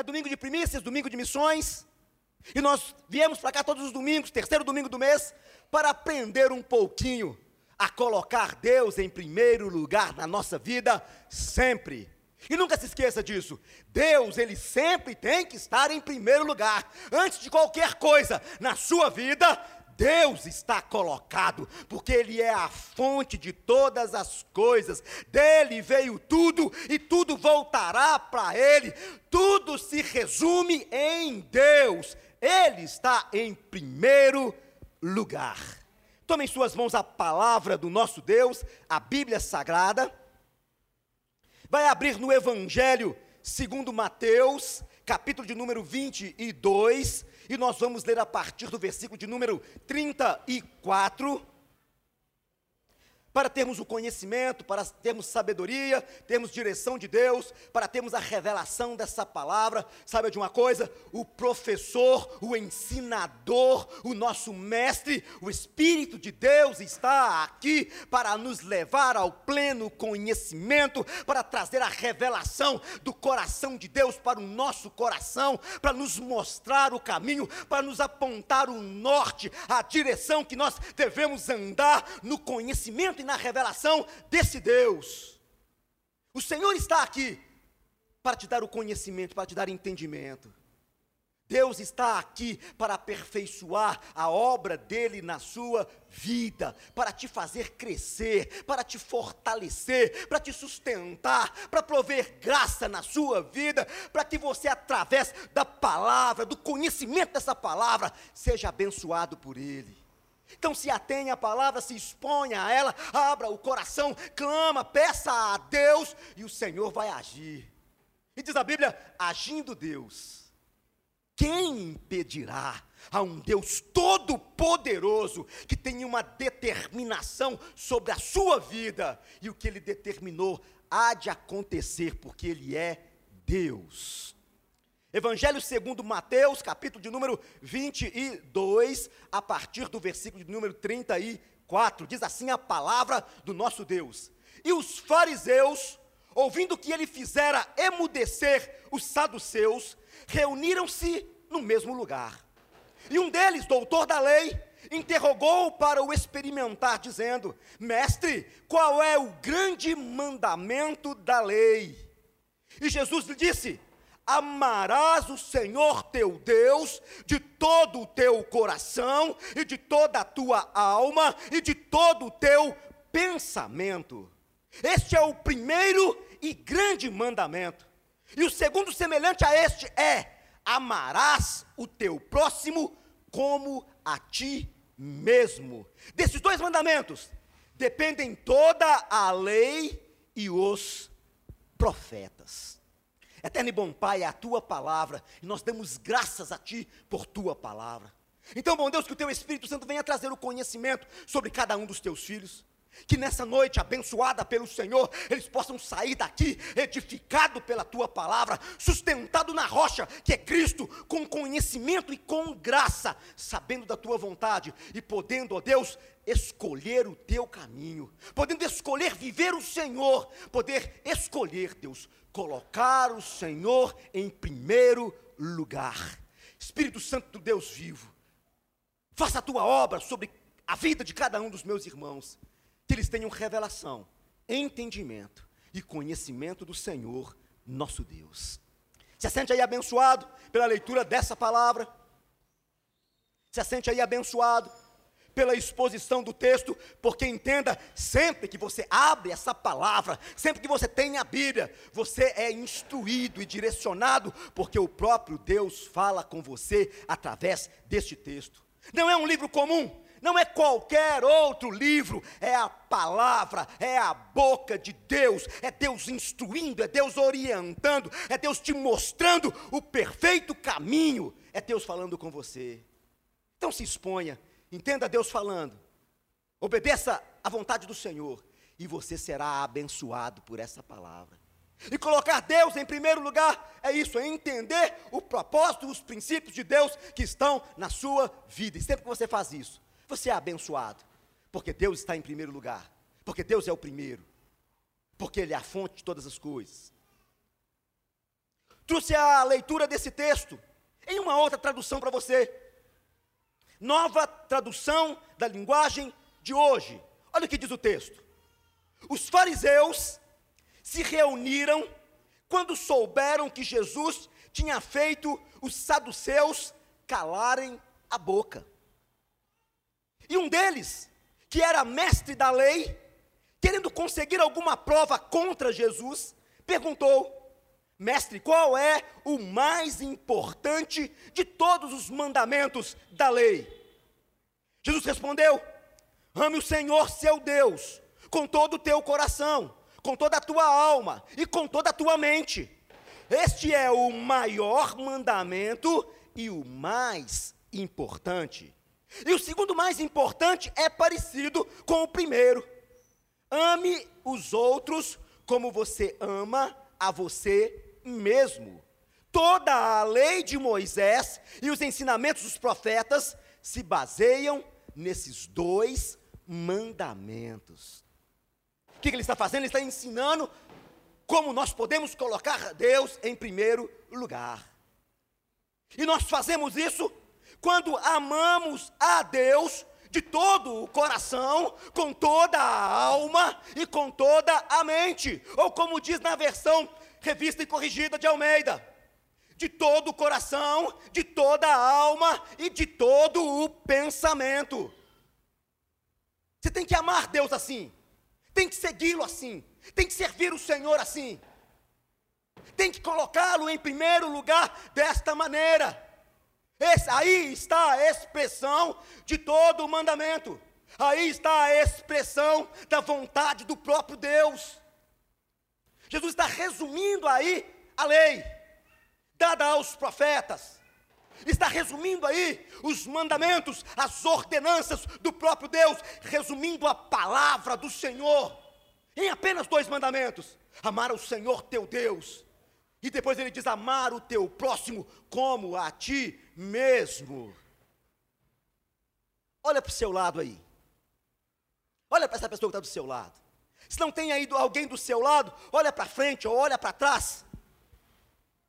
É domingo de primícias, domingo de missões. E nós viemos para cá todos os domingos, terceiro domingo do mês, para aprender um pouquinho a colocar Deus em primeiro lugar na nossa vida sempre. E nunca se esqueça disso. Deus, ele sempre tem que estar em primeiro lugar. Antes de qualquer coisa na sua vida, Deus está colocado, porque Ele é a fonte de todas as coisas, dele veio tudo e tudo voltará para Ele, tudo se resume em Deus, Ele está em primeiro lugar. Tome em suas mãos a palavra do nosso Deus, a Bíblia Sagrada, vai abrir no Evangelho segundo Mateus, capítulo de número 22, e nós vamos ler a partir do versículo de número 34 para termos o conhecimento, para termos sabedoria, termos direção de Deus, para termos a revelação dessa palavra. Sabe de uma coisa? O professor, o ensinador, o nosso mestre, o Espírito de Deus está aqui para nos levar ao pleno conhecimento, para trazer a revelação do coração de Deus para o nosso coração, para nos mostrar o caminho, para nos apontar o norte, a direção que nós devemos andar no conhecimento e na revelação desse Deus. O Senhor está aqui para te dar o conhecimento, para te dar entendimento. Deus está aqui para aperfeiçoar a obra dele na sua vida, para te fazer crescer, para te fortalecer, para te sustentar, para prover graça na sua vida, para que você, através da palavra, do conhecimento dessa palavra, seja abençoado por ele. Então se atenha à palavra, se exponha a ela, abra o coração, clama, peça a Deus e o Senhor vai agir. E diz a Bíblia: agindo Deus, quem impedirá a um Deus todo-poderoso que tem uma determinação sobre a sua vida e o que ele determinou há de acontecer, porque ele é Deus. Evangelho segundo Mateus, capítulo de número 22, a partir do versículo de número 34, diz assim a palavra do nosso Deus. E os fariseus, ouvindo que ele fizera emudecer os saduceus, reuniram-se no mesmo lugar. E um deles, doutor da lei, interrogou para o experimentar, dizendo: Mestre, qual é o grande mandamento da lei? E Jesus lhe disse: amarás o Senhor teu Deus de todo o teu coração e de toda a tua alma e de todo o teu pensamento. Este é o primeiro e grande mandamento. E o segundo, semelhante a este, é: amarás o teu próximo como a ti mesmo. Desses dois mandamentos dependem toda a lei e os profetas. Eterno e bom Pai, é a tua palavra, e nós damos graças a ti por tua palavra. Então, bom Deus, que o teu Espírito Santo venha trazer o conhecimento sobre cada um dos teus filhos. Que nessa noite, abençoada pelo Senhor, eles possam sair daqui edificado pela tua palavra, sustentado na rocha que é Cristo, com conhecimento e com graça, sabendo da tua vontade e podendo, ó Deus, escolher o teu caminho, podendo escolher viver o Senhor, poder escolher, Deus, colocar o Senhor em primeiro lugar. Espírito Santo do Deus vivo, faça a tua obra sobre a vida de cada um dos meus irmãos, que eles tenham revelação, entendimento e conhecimento do Senhor, nosso Deus. Se sente aí abençoado pela leitura dessa palavra. Se sente aí abençoado pela exposição do texto, porque entenda, sempre que você abre essa palavra, sempre que você tem a Bíblia, você é instruído e direcionado, porque o próprio Deus fala com você através deste texto. Não é um livro comum, não é qualquer outro livro, é a palavra, é a boca de Deus, é Deus instruindo, é Deus orientando, é Deus te mostrando o perfeito caminho, é Deus falando com você. Então se exponha, Entenda Deus falando. Obedeça à vontade do Senhor e você será abençoado por essa palavra. E colocar Deus em primeiro lugar é isso, é entender o propósito, os princípios de Deus que estão na sua vida. E sempre que você faz isso, você é abençoado, porque Deus está em primeiro lugar, porque Deus é o primeiro, porque Ele é a fonte de todas as coisas. trouxe a leitura desse texto em uma outra tradução para você. Nova tradução da linguagem de hoje. Olha o que diz o texto. Os fariseus se reuniram quando souberam que Jesus tinha feito os saduceus calarem a boca. E um deles, que era mestre da lei, querendo conseguir alguma prova contra Jesus, perguntou: Mestre, qual é o mais importante de todos os mandamentos da lei? Jesus respondeu: Ame o Senhor seu Deus com todo o teu coração, com toda a tua alma e com toda a tua mente. Este é o maior mandamento e o mais importante. E o segundo mais importante é parecido com o primeiro. Ame os outros como você ama a você mesmo. Toda a lei de Moisés e os ensinamentos dos profetas se baseiam nesses dois mandamentos. O que ele está fazendo? Ele está ensinando como nós podemos colocar Deus em primeiro lugar. E nós fazemos isso quando amamos a Deus de todo o coração, com toda a alma e com toda a mente. Ou como diz na versão revista e corrigida de Almeida. De todo o coração, de toda a alma e de todo o pensamento. Você tem que amar Deus assim, tem que segui-lo assim, tem que servir o Senhor assim, tem que colocá-lo em primeiro lugar desta maneira. Esse, aí está a expressão de todo o mandamento, aí está a expressão da vontade do próprio Deus. Jesus está resumindo aí a lei, dada aos profetas. Está resumindo aí os mandamentos, as ordenanças do próprio Deus, resumindo a palavra do Senhor em apenas dois mandamentos: amar o Senhor teu Deus, e depois ele diz amar o teu próximo como a ti mesmo. Olha para o seu lado aí. Olha para essa pessoa que está do seu lado. Se não tem aí alguém do seu lado, olha para frente ou olha para trás.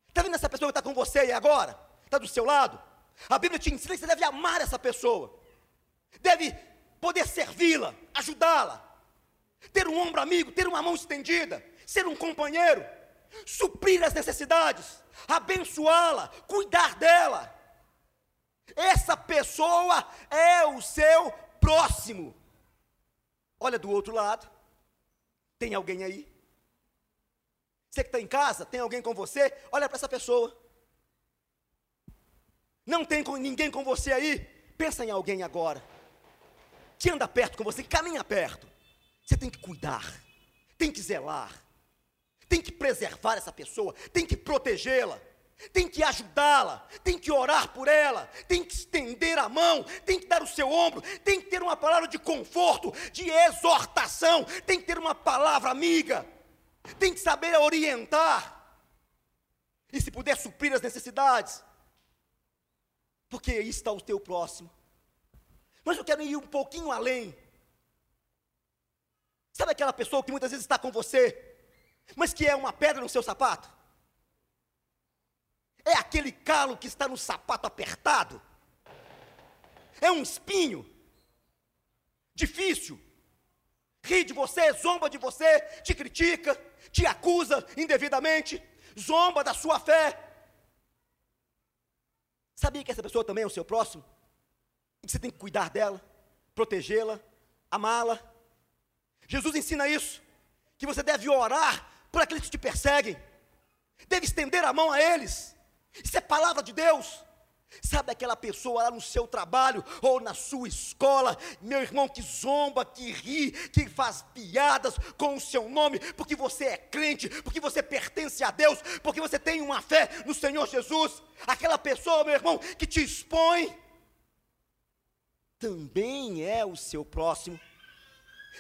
Está vendo essa pessoa que está com você aí agora? Está do seu lado? A Bíblia te ensina que você deve amar essa pessoa, deve poder servi-la, ajudá-la, ter um ombro amigo, ter uma mão estendida, ser um companheiro, suprir as necessidades, abençoá-la, cuidar dela. Essa pessoa é o seu próximo. Olha do outro lado. Tem alguém aí? Você que está em casa, tem alguém com você? Olha para essa pessoa. Não tem ninguém com você aí? Pensa em alguém agora. Que anda perto com você, que caminha perto. Você tem que cuidar, tem que zelar, tem que preservar essa pessoa, tem que protegê-la tem que ajudá-la, tem que orar por ela, tem que estender a mão, tem que dar o seu ombro, tem que ter uma palavra de conforto, de exortação, tem que ter uma palavra amiga, tem que saber orientar, e se puder suprir as necessidades, porque aí está o teu próximo. Mas eu quero ir um pouquinho além. Sabe aquela pessoa que muitas vezes está com você, mas que é uma pedra no seu sapato? É aquele calo que está no sapato apertado? É um espinho? Difícil? Ri de você, zomba de você, te critica, te acusa indevidamente, zomba da sua fé. Sabia que essa pessoa também é o seu próximo? E que você tem que cuidar dela, protegê-la, amá-la. Jesus ensina isso, que você deve orar por aqueles que te perseguem, deve estender a mão a eles, isso é palavra de Deus. Sabe aquela pessoa lá no seu trabalho ou na sua escola, meu irmão, que zomba, que ri, que faz piadas com o seu nome, porque você é crente, porque você pertence a Deus, porque você tem uma fé no Senhor Jesus. Aquela pessoa, meu irmão, que te expõe, também é o seu próximo,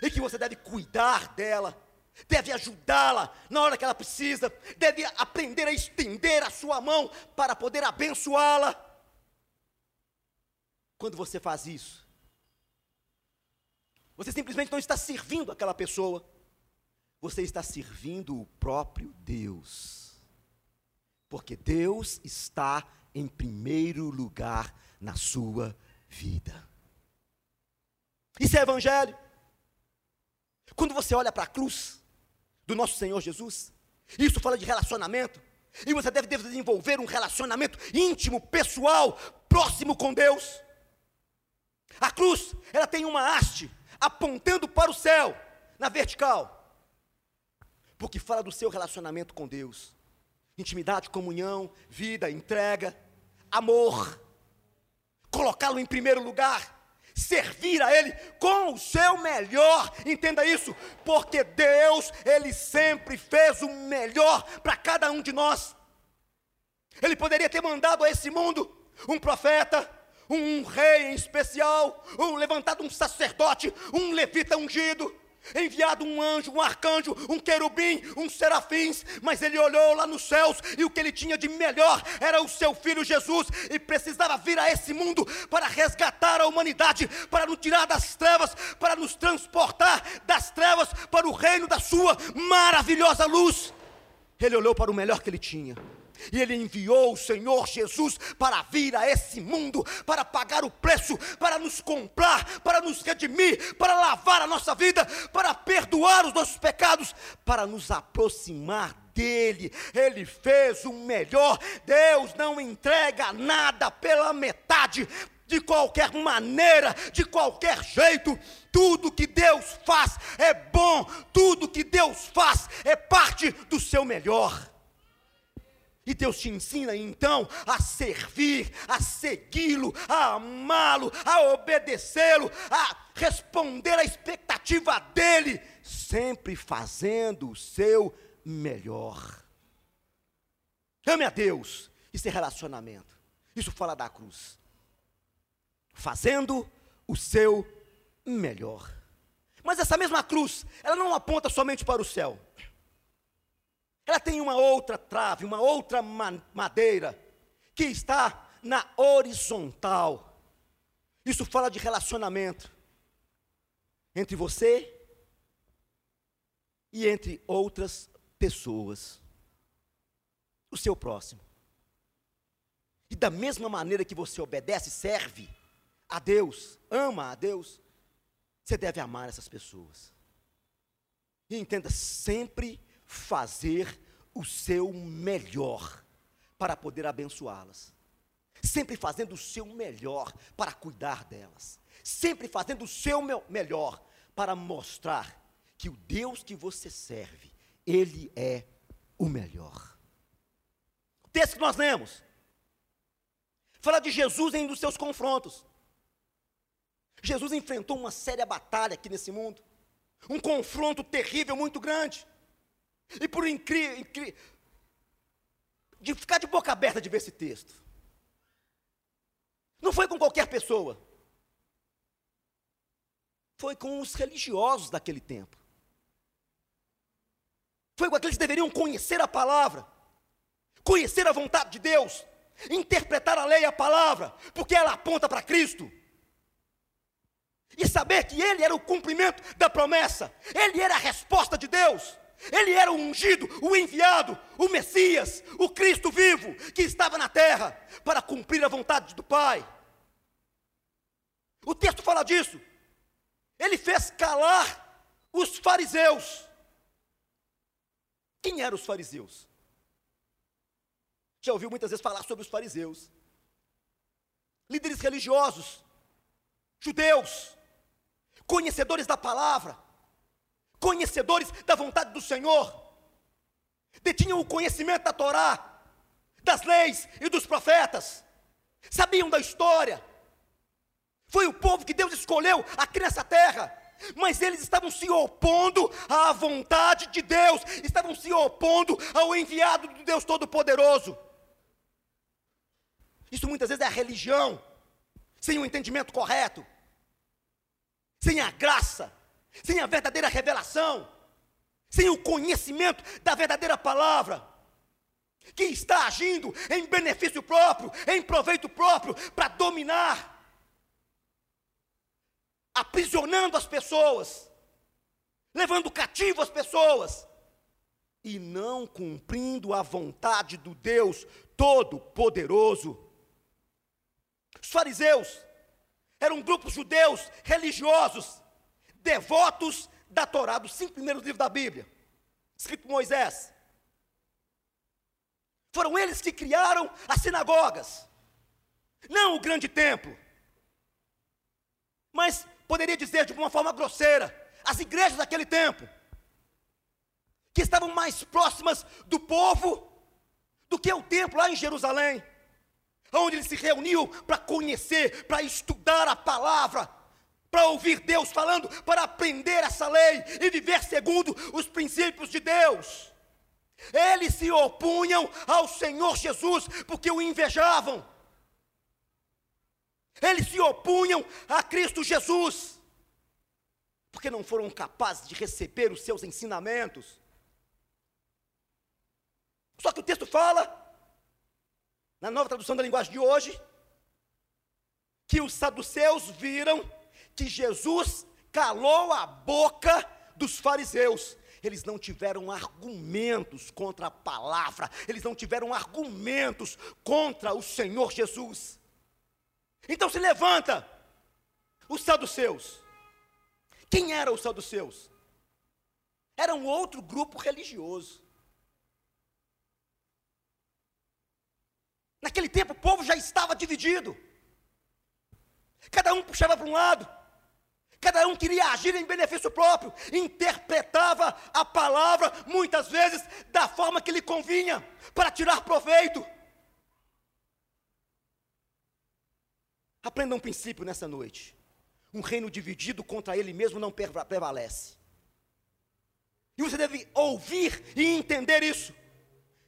e que você deve cuidar dela deve ajudá-la na hora que ela precisa, deve aprender a estender a sua mão para poder abençoá-la. Quando você faz isso, você simplesmente não está servindo aquela pessoa, você está servindo o próprio Deus. Porque Deus está em primeiro lugar na sua vida. Isso é evangelho. Quando você olha para a cruz do nosso Senhor Jesus, isso fala de relacionamento. E você deve desenvolver um relacionamento íntimo, pessoal, próximo com Deus. A cruz, ela tem uma haste apontando para o céu, na vertical. Porque fala do seu relacionamento com Deus. Intimidade, comunhão, vida, entrega, amor. Colocá-lo em primeiro lugar servir a Ele com o seu melhor, entenda isso, porque Deus, Ele sempre fez o melhor para cada um de nós. Ele poderia ter mandado a esse mundo um profeta, um rei em especial, um levantado um sacerdote, um levita ungido, enviado um anjo, um arcanjo, um querubim, um serafins, mas ele olhou lá nos céus e o que ele tinha de melhor era o seu filho Jesus e precisava vir a esse mundo para resgatar a humanidade, para nos tirar das trevas, para nos transportar das trevas para o reino da sua maravilhosa luz. Ele olhou para o melhor que ele tinha e ele enviou o Senhor Jesus para vir a esse mundo, para pagar o preço, para nos comprar, para nos redimir, para lavar a nossa vida, para perdoar os nossos pecados, para nos aproximar dele. Ele fez o melhor. Deus não entrega nada pela metade de qualquer maneira, de qualquer jeito. Tudo que Deus faz é bom, tudo que Deus faz é parte do seu melhor. E Deus te ensina então a servir, a segui-lo, a amá-lo, a obedecê-lo, a responder à expectativa dele, sempre fazendo o seu melhor. Ame a Deus, isso é relacionamento. Isso fala da cruz. Fazendo o seu melhor. Mas essa mesma cruz, ela não aponta somente para o céu. Ela tem uma outra trave, uma outra madeira, que está na horizontal. Isso fala de relacionamento entre você e entre outras pessoas. O seu próximo. E da mesma maneira que você obedece, serve a Deus, ama a Deus, você deve amar essas pessoas. E entenda sempre fazer o seu melhor para poder abençoá-las. Sempre fazendo o seu melhor para cuidar delas. Sempre fazendo o seu melhor para mostrar que o Deus que você serve, Ele é o melhor. O texto que nós lemos fala de Jesus em um dos seus confrontos. Jesus enfrentou uma séria batalha aqui nesse mundo, um confronto terrível, muito grande. E por incrível, de ficar de boca aberta de ver esse texto. Não foi com qualquer pessoa. Foi com os religiosos daquele tempo. Foi com aqueles que deveriam conhecer a palavra, conhecer a vontade de Deus, interpretar a lei e a palavra, porque ela aponta para Cristo. E saber que Ele era o cumprimento da promessa, Ele era a resposta de Deus. Ele era o ungido, o enviado, o Messias, o Cristo vivo, que estava na terra para cumprir a vontade do Pai. O texto fala disso. Ele fez calar os fariseus. Quem eram os fariseus? Já ouviu muitas vezes falar sobre os fariseus? Líderes religiosos, judeus, conhecedores da palavra, conhecedores da vontade do Senhor, detinham o conhecimento da Torá, das leis e dos profetas, sabiam da história. Foi o povo que Deus escolheu aqui nessa terra, mas eles estavam se opondo à vontade de Deus, estavam se opondo ao enviado do Deus Todo-Poderoso. Isso muitas vezes é a religião, sem o entendimento correto, sem a graça, sem a verdadeira revelação, sem o conhecimento da verdadeira palavra, que está agindo em benefício próprio, em proveito próprio, para dominar, aprisionando as pessoas, levando cativo as pessoas, e não cumprindo a vontade do Deus Todo-Poderoso. Os fariseus eram grupos judeus religiosos, devotos da Torá, dos cinco primeiros livros da Bíblia, escrito por Moisés. Foram eles que criaram as sinagogas, não o grande templo, mas poderia dizer de uma forma grosseira, as igrejas daquele tempo, que estavam mais próximas do povo do que o templo lá em Jerusalém, onde eles se reuniam para conhecer, para estudar a palavra, para ouvir Deus falando, para aprender essa lei e viver segundo os princípios de Deus. Eles se opunham ao Senhor Jesus porque o invejavam. Eles se opunham a Cristo Jesus porque não foram capazes de receber os seus ensinamentos. Só que o texto fala, na nova tradução da linguagem de hoje, que os saduceus viram que Jesus calou a boca dos fariseus. Eles não tiveram argumentos contra a palavra, eles não tiveram argumentos contra o Senhor Jesus. Então se levanta os saduceus. Quem eram os saduceus? Era um outro grupo religioso. Naquele tempo o povo já estava dividido. Cada um puxava para um lado. Cada um queria agir em benefício próprio, interpretava a palavra, muitas vezes, da forma que lhe convinha, para tirar proveito. Aprenda um princípio nessa noite. Um reino dividido contra ele mesmo não prevalece. E você deve ouvir e entender isso.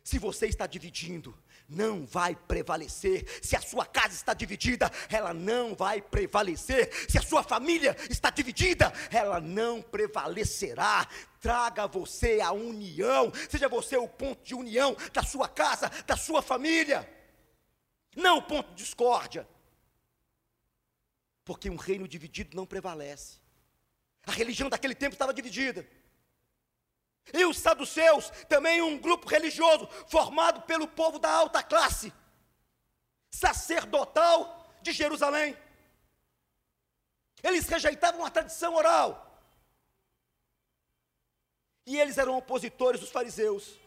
Se você está dividindo, não vai prevalecer. Se a sua casa está dividida, ela não vai prevalecer. Se a sua família está dividida, ela não prevalecerá. Traga você a união, seja você o ponto de união da sua casa, da sua família, não o ponto de discórdia. Porque um reino dividido não prevalece. A religião daquele tempo estava dividida. E os saduceus, também um grupo religioso formado pelo povo da alta classe, sacerdotal de Jerusalém. Eles rejeitavam a tradição oral. E eles eram opositores dos fariseus.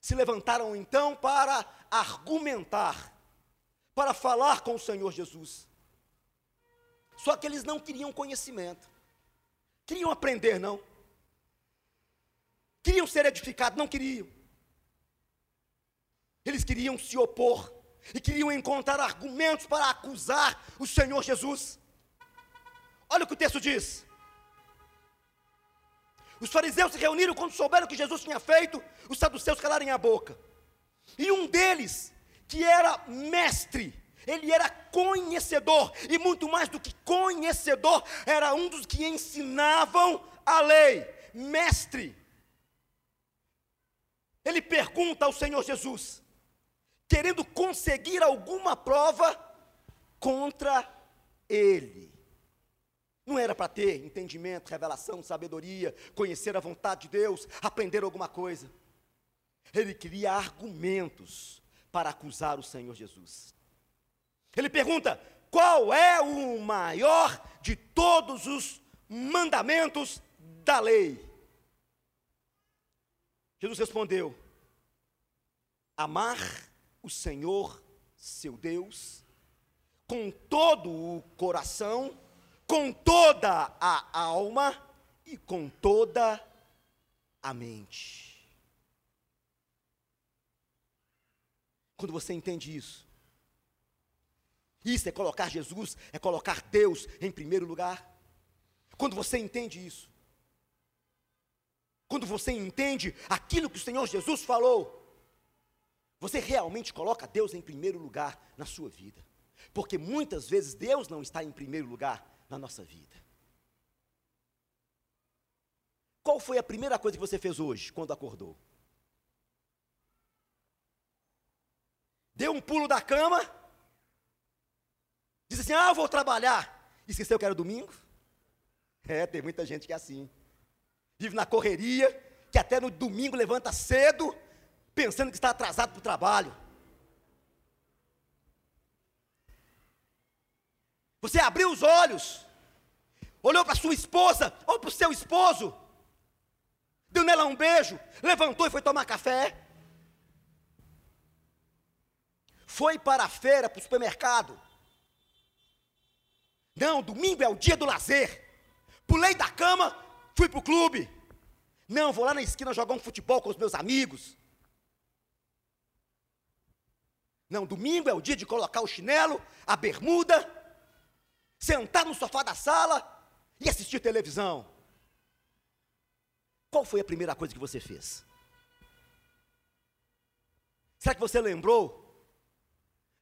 Se levantaram então para argumentar, para falar com o Senhor Jesus. Só que eles não queriam conhecimento, queriam aprender, não. Queriam ser edificados, não queriam. Eles queriam se opor e queriam encontrar argumentos para acusar o Senhor Jesus. Olha o que o texto diz. Os fariseus se reuniram quando souberam que Jesus tinha feito, os saduceus calarem a boca. E um deles, que era mestre, ele era conhecedor, e muito mais do que conhecedor, era um dos que ensinavam a lei, mestre. Ele pergunta ao Senhor Jesus, querendo conseguir alguma prova contra ele. Não era para ter entendimento, revelação, sabedoria, conhecer a vontade de Deus, aprender alguma coisa. Ele queria argumentos para acusar o Senhor Jesus. Ele pergunta: qual é o maior de todos os mandamentos da lei? Jesus respondeu: Amar o Senhor, seu Deus, com todo o coração, com toda a alma e com toda a mente. Quando você entende isso, isso é colocar Jesus, é colocar Deus em primeiro lugar. Quando você entende isso, quando você entende aquilo que o Senhor Jesus falou, você realmente coloca Deus em primeiro lugar na sua vida. Porque muitas vezes Deus não está em primeiro lugar na nossa vida. Qual foi a primeira coisa que você fez hoje, quando acordou? Deu um pulo da cama, disse assim: Ah, eu vou trabalhar. Esqueceu que era domingo? É, tem muita gente que é assim vive na correria, que até no domingo levanta cedo, pensando que está atrasado para o trabalho. Você abriu os olhos, olhou para sua esposa ou para o seu esposo, deu nela um beijo, levantou e foi tomar café. Foi para a feira, para o supermercado. Não, domingo é o dia do lazer. Pulei da cama, fui para o clube. Não, vou lá na esquina jogar um futebol com os meus amigos. Não, domingo é o dia de colocar o chinelo, a bermuda sentar no sofá da sala e assistir televisão. Qual foi a primeira coisa que você fez? Será que você lembrou,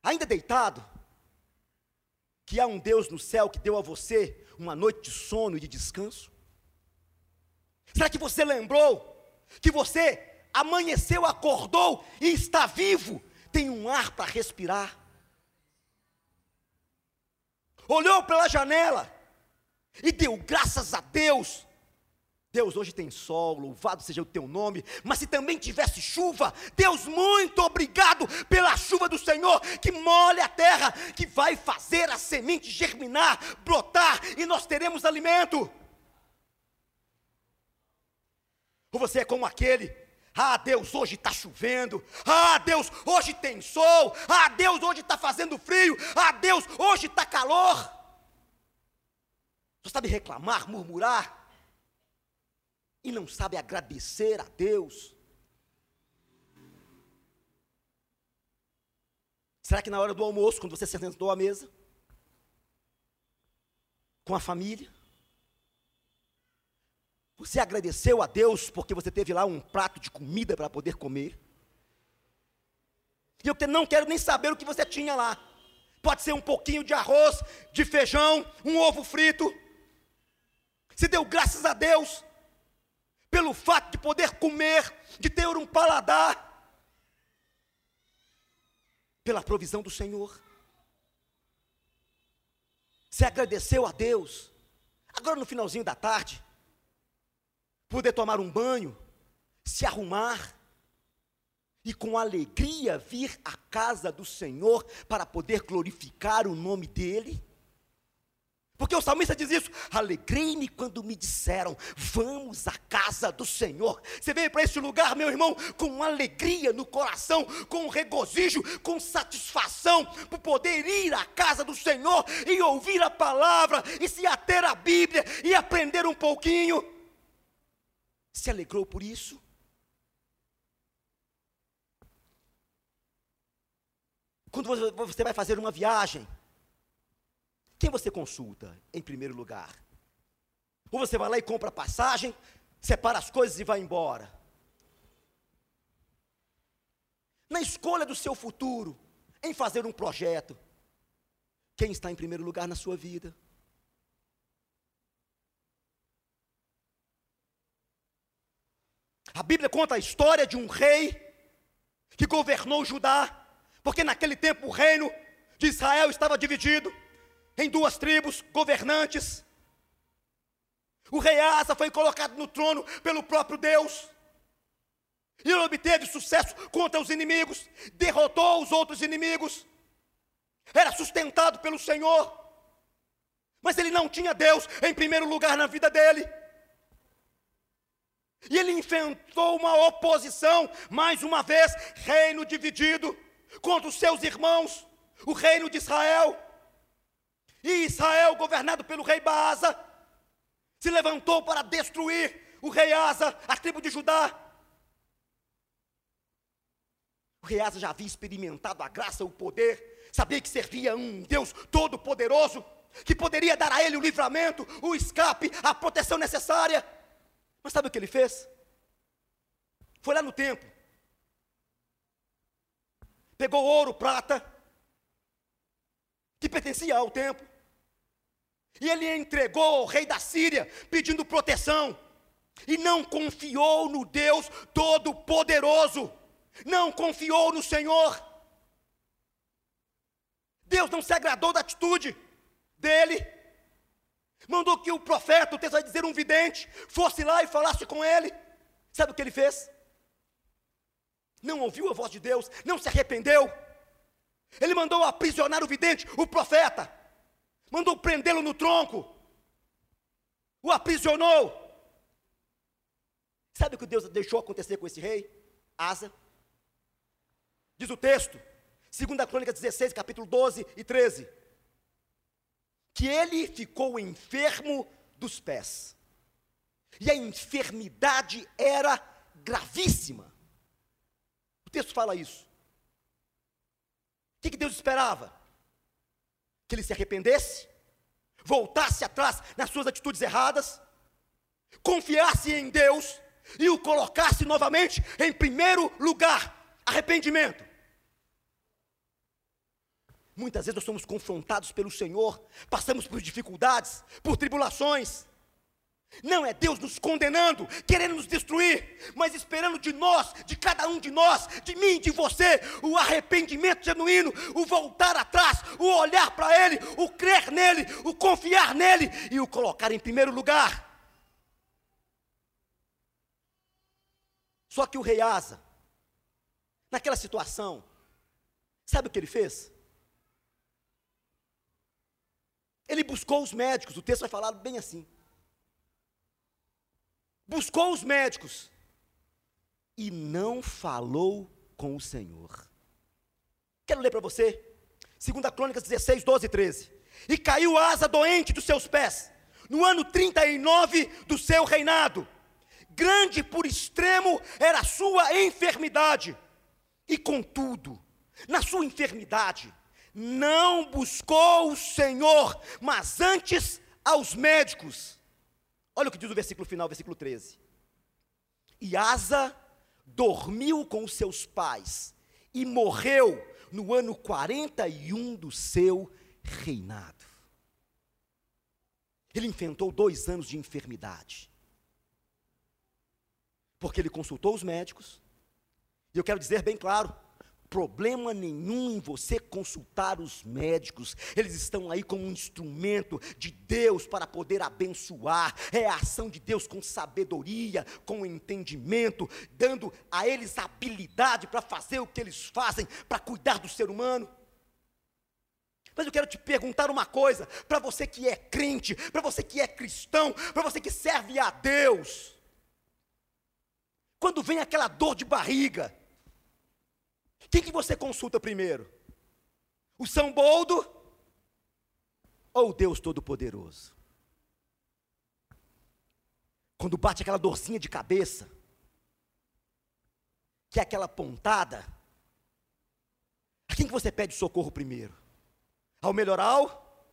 ainda deitado, que há um Deus no céu que deu a você uma noite de sono e de descanso? Será que você lembrou que você amanheceu, acordou e está vivo, tem um ar para respirar? olhou pela janela e deu graças a Deus. Deus, hoje tem sol, louvado seja o teu nome, mas se também tivesse chuva, Deus, muito obrigado pela chuva do Senhor que molha a terra, que vai fazer a semente germinar, brotar e nós teremos alimento. Ou você é como aquele ah, Deus, hoje está chovendo. Ah, Deus, hoje tem sol. Ah, Deus, hoje está fazendo frio. Ah, Deus, hoje está calor. Você sabe reclamar, murmurar. E não sabe agradecer a Deus. Será que na hora do almoço, quando você se sentou à mesa, com a família, você agradeceu a Deus porque você teve lá um prato de comida para poder comer? E eu não quero nem saber o que você tinha lá. Pode ser um pouquinho de arroz, de feijão, um ovo frito. Você deu graças a Deus pelo fato de poder comer, de ter um paladar, pela provisão do Senhor. Você agradeceu a Deus. Agora no finalzinho da tarde, poder tomar um banho, se arrumar e com alegria vir à casa do Senhor para poder glorificar o nome dEle? Porque o salmista diz isso: alegrei-me quando me disseram, vamos à casa do Senhor. Você veio para esse lugar, meu irmão, com alegria no coração, com regozijo, com satisfação, por poder ir à casa do Senhor e ouvir a palavra, e se ater à Bíblia e aprender um pouquinho se alegrou por isso? Quando você vai fazer uma viagem, quem você consulta em primeiro lugar? Ou você vai lá e compra passagem, separa as coisas e vai embora? Na escolha do seu futuro, em fazer um projeto, quem está em primeiro lugar na sua vida? A Bíblia conta a história de um rei que governou Judá, porque naquele tempo o reino de Israel estava dividido em duas tribos governantes. O rei Asa foi colocado no trono pelo próprio Deus. E ele obteve sucesso contra os inimigos, derrotou os outros inimigos, era sustentado pelo Senhor, mas ele não tinha Deus em primeiro lugar na vida dele. E ele enfrentou uma oposição, mais uma vez, reino dividido, contra os seus irmãos, o reino de Israel. E Israel, governado pelo rei Baasa, se levantou para destruir o rei Asa, a tribo de Judá. O rei Asa já havia experimentado a graça, o poder, sabia que servia um Deus todo-poderoso, que poderia dar a ele o livramento, o escape, a proteção necessária. Mas sabe o que ele fez? Foi lá no templo. Pegou ouro, prata, que pertencia ao templo. E ele entregou ao rei da Síria, pedindo proteção. E não confiou no Deus Todo-Poderoso. Não confiou no Senhor. Deus não se agradou da atitude dele. Mandou que o profeta, o texto vai dizer um vidente, fosse lá e falasse com ele. Sabe o que ele fez? Não ouviu a voz de Deus, não se arrependeu. Ele mandou aprisionar o vidente, o profeta, mandou prendê-lo no tronco, o aprisionou. Sabe o que Deus deixou acontecer com esse rei? Asa. Diz o texto, 2 Crônica 16, capítulo 12 e 13, que ele ficou enfermo dos pés. E a enfermidade era gravíssima. O texto fala isso. O que, que Deus esperava? Que ele se arrependesse, voltasse atrás nas suas atitudes erradas, confiasse em Deus e o colocasse novamente em primeiro lugar arrependimento. Muitas vezes nós somos confrontados pelo Senhor, passamos por dificuldades, por tribulações. Não é Deus nos condenando, querendo nos destruir, mas esperando de nós, de cada um de nós, de mim, de você, o arrependimento genuíno, o voltar atrás, o olhar para Ele, o crer nele, o confiar nele e o colocar em primeiro lugar. Só que o rei Asa, naquela situação, sabe o que ele fez? Ele buscou os médicos, o texto vai falar bem assim. Buscou os médicos e não falou com o Senhor. Quero ler para você, 2 Crônicas 16, 12 e 13. E caiu Asa doente dos seus pés, no ano 39 do seu reinado grande por extremo era a sua enfermidade. E contudo, na sua enfermidade, não buscou o Senhor, mas antes aos médicos. Olha o que diz o versículo final, versículo 13. E Asa dormiu com seus pais e morreu no ano 41 do seu reinado. Ele enfrentou dois anos de enfermidade porque ele consultou os médicos. E eu quero dizer bem claro: problema nenhum em você consultar os médicos, eles estão aí como um instrumento de Deus para poder abençoar, é a ação de Deus com sabedoria, com entendimento, dando a eles habilidade para fazer o que eles fazem, para cuidar do ser humano. Mas eu quero te perguntar uma coisa, para você que é crente, para você que é cristão, para você que serve a Deus, quando vem aquela dor de barriga, quem que você consulta primeiro? O São Boldo ou o Deus Todo-Poderoso? Quando bate aquela dorzinha de cabeça, que é aquela pontada, a quem que você pede socorro primeiro? Ao melhoral?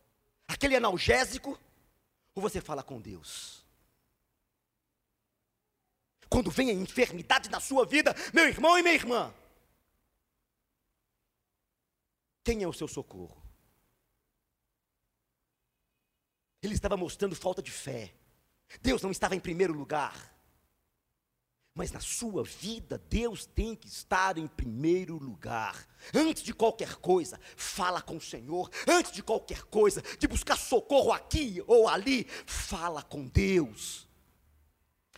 Aquele analgésico? Ou você fala com Deus? Quando vem a enfermidade na sua vida, meu irmão e minha irmã, quem é o seu socorro? Ele estava mostrando falta de fé. Deus não estava em primeiro lugar. Mas na sua vida, Deus tem que estar em primeiro lugar. Antes de qualquer coisa, fala com o Senhor. Antes de qualquer coisa, de buscar socorro aqui ou ali, fala com Deus.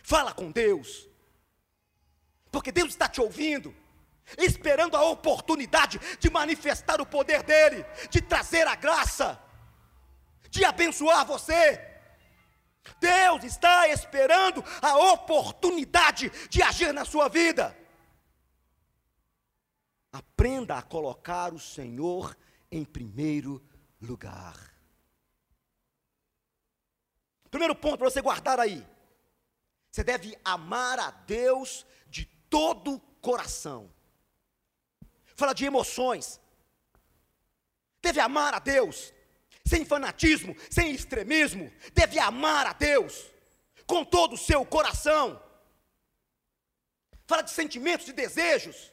Fala com Deus. Porque Deus está te ouvindo, esperando a oportunidade de manifestar o poder dEle, de trazer a graça, de abençoar você. Deus está esperando a oportunidade de agir na sua vida. Aprenda a colocar o Senhor em primeiro lugar. Primeiro ponto para você guardar aí. Você deve amar a Deus de todo o coração. Fala de emoções. Deve amar a Deus, sem fanatismo, sem extremismo. Deve amar a Deus, com todo o seu coração. Fala de sentimentos, de desejos,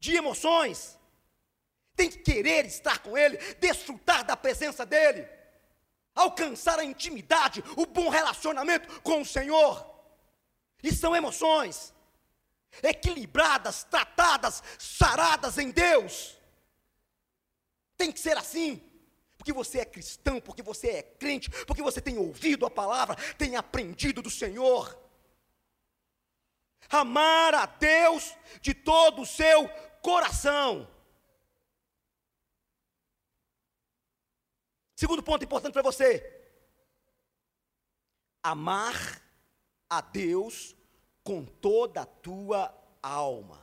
de emoções. Tem que querer estar com Ele, desfrutar da presença dEle alcançar a intimidade, o bom relacionamento com o Senhor. E são emoções equilibradas, tratadas, saradas em Deus. Tem que ser assim. Porque você é cristão, porque você é crente, porque você tem ouvido a palavra, tem aprendido do Senhor. Amar a Deus de todo o seu coração. Segundo ponto importante para você: amar a Deus com toda a tua alma.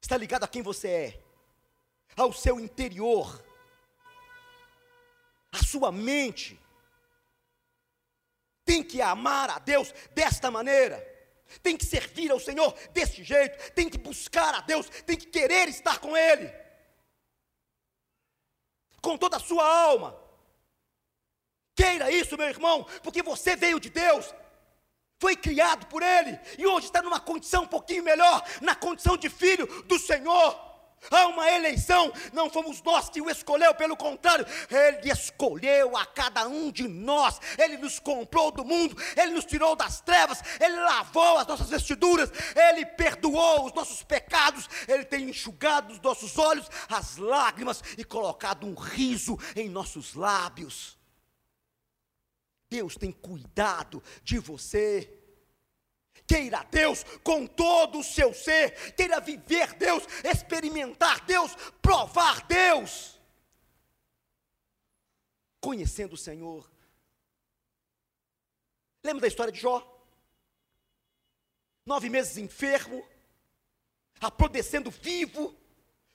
Está ligado a quem você é, ao seu interior, à sua mente. Tem que amar a Deus desta maneira, tem que servir ao Senhor deste jeito, tem que buscar a Deus, tem que querer estar com Ele, com toda a sua alma. Queira isso, meu irmão, porque você veio de Deus, foi criado por Ele, e hoje está numa condição um pouquinho melhor, na condição de filho do Senhor. Há uma eleição, não fomos nós que o escolheu, pelo contrário, Ele escolheu a cada um de nós, Ele nos comprou do mundo, Ele nos tirou das trevas, Ele lavou as nossas vestiduras, Ele perdoou os nossos pecados, Ele tem enxugado dos nossos olhos as lágrimas e colocado um riso em nossos lábios. Deus tem cuidado de você. Queira Deus com todo o seu ser, queira viver Deus, experimentar Deus, provar Deus. Conhecendo o Senhor. Lembra da história de Jó? Nove meses enfermo, apodrecendo vivo,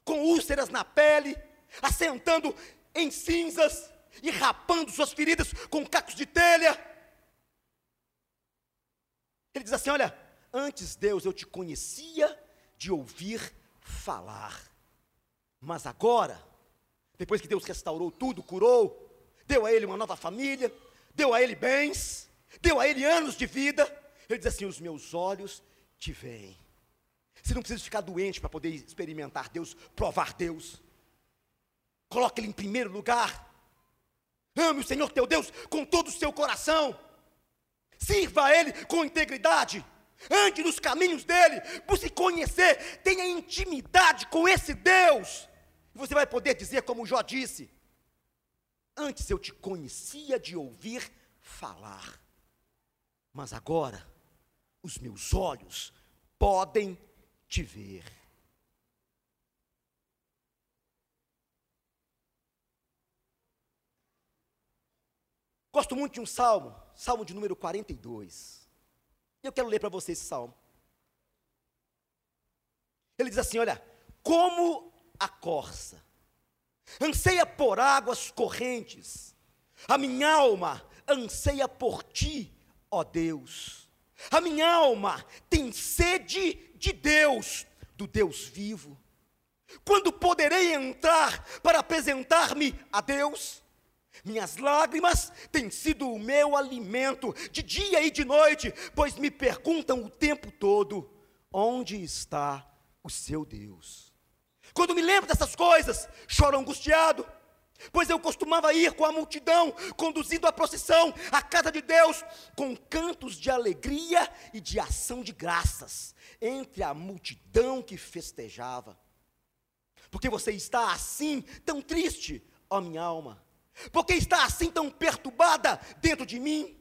com úlceras na pele, assentando em cinzas, e rapando suas feridas com cacos de telha. Ele diz assim: Olha, antes, Deus, eu te conhecia de ouvir falar, mas agora, depois que Deus restaurou tudo, curou, deu a ele uma nova família, deu a ele bens, deu a ele anos de vida, ele diz assim: Os meus olhos te veem. Você não precisa ficar doente para poder experimentar Deus, provar Deus. Coloque Ele em primeiro lugar. Ame o Senhor teu Deus com todo o seu coração. Sirva a Ele com integridade. Ande nos caminhos dele. Busque conhecer. Tenha intimidade com esse Deus. E você vai poder dizer, como Jó disse: Antes eu te conhecia de ouvir falar, mas agora os meus olhos podem te ver. Gosto muito de um salmo, salmo de número 42. E eu quero ler para você esse salmo. Ele diz assim: Olha, como a corça anseia por águas correntes, a minha alma anseia por ti, ó Deus. A minha alma tem sede de Deus, do Deus vivo. Quando poderei entrar para apresentar-me a Deus? Minhas lágrimas têm sido o meu alimento de dia e de noite, pois me perguntam o tempo todo: onde está o seu Deus? Quando me lembro dessas coisas, choro angustiado, pois eu costumava ir com a multidão, conduzindo a procissão à casa de Deus, com cantos de alegria e de ação de graças, entre a multidão que festejava. Porque você está assim, tão triste, ó minha alma? Porque está assim tão perturbada dentro de mim?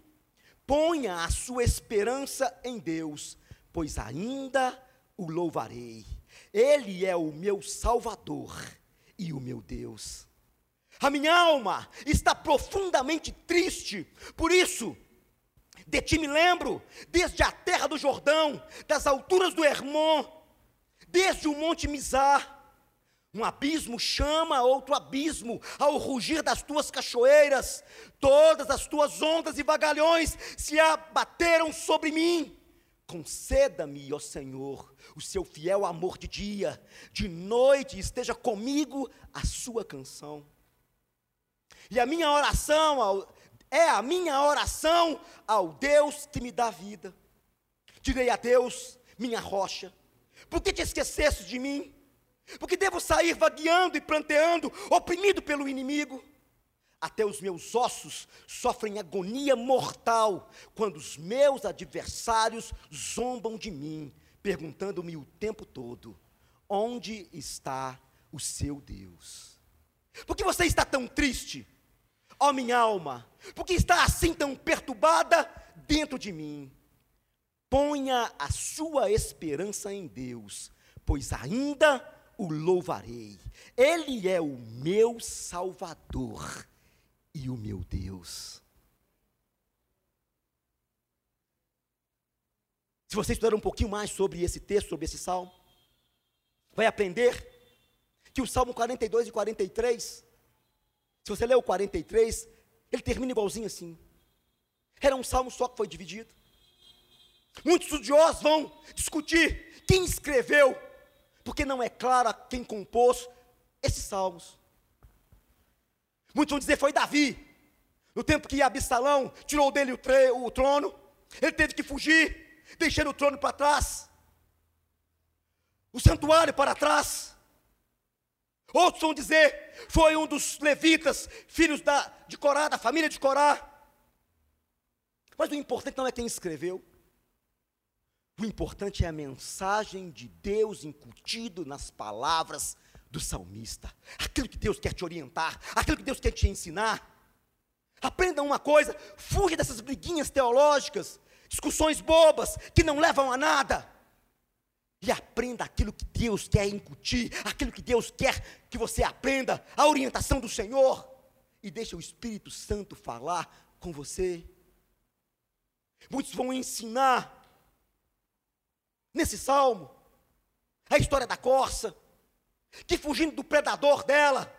Ponha a sua esperança em Deus, pois ainda o louvarei. Ele é o meu Salvador e o meu Deus. A minha alma está profundamente triste, por isso, de ti me lembro, desde a terra do Jordão, das alturas do Hermon, desde o monte Mizar, um abismo chama outro abismo ao rugir das tuas cachoeiras, todas as tuas ondas e vagalhões se abateram sobre mim. Conceda-me, ó Senhor, o seu fiel amor de dia, de noite esteja comigo a sua canção. E a minha oração ao, é a minha oração ao Deus que me dá vida. Direi a Deus, minha rocha, por que te esqueceste de mim? Porque devo sair vagueando e planteando, oprimido pelo inimigo. Até os meus ossos sofrem agonia mortal quando os meus adversários zombam de mim, perguntando-me o tempo todo: onde está o seu Deus? Por que você está tão triste, ó minha alma? Por que está assim tão perturbada dentro de mim? Ponha a sua esperança em Deus, pois ainda o louvarei. Ele é o meu Salvador e o meu Deus. Se você estudar um pouquinho mais sobre esse texto, sobre esse salmo, vai aprender que o Salmo 42 e 43, se você ler o 43, ele termina igualzinho assim. Era um salmo só que foi dividido. Muitos estudiosos vão discutir quem escreveu, porque não é claro quem compôs esses salmos. Muitos vão dizer foi Davi. No tempo que Absalão tirou dele o, o trono, ele teve que fugir, deixando o trono para trás, o santuário para trás. Outros vão dizer foi um dos levitas, filhos da, de Corá, da família de Corá. Mas o importante não é quem escreveu. O importante é a mensagem de Deus incutido nas palavras do salmista. Aquilo que Deus quer te orientar, aquilo que Deus quer te ensinar. Aprenda uma coisa, fuja dessas briguinhas teológicas, discussões bobas que não levam a nada. E aprenda aquilo que Deus quer incutir, aquilo que Deus quer que você aprenda, a orientação do Senhor. E deixa o Espírito Santo falar com você. Muitos vão ensinar nesse salmo, a história da corça, que fugindo do predador dela,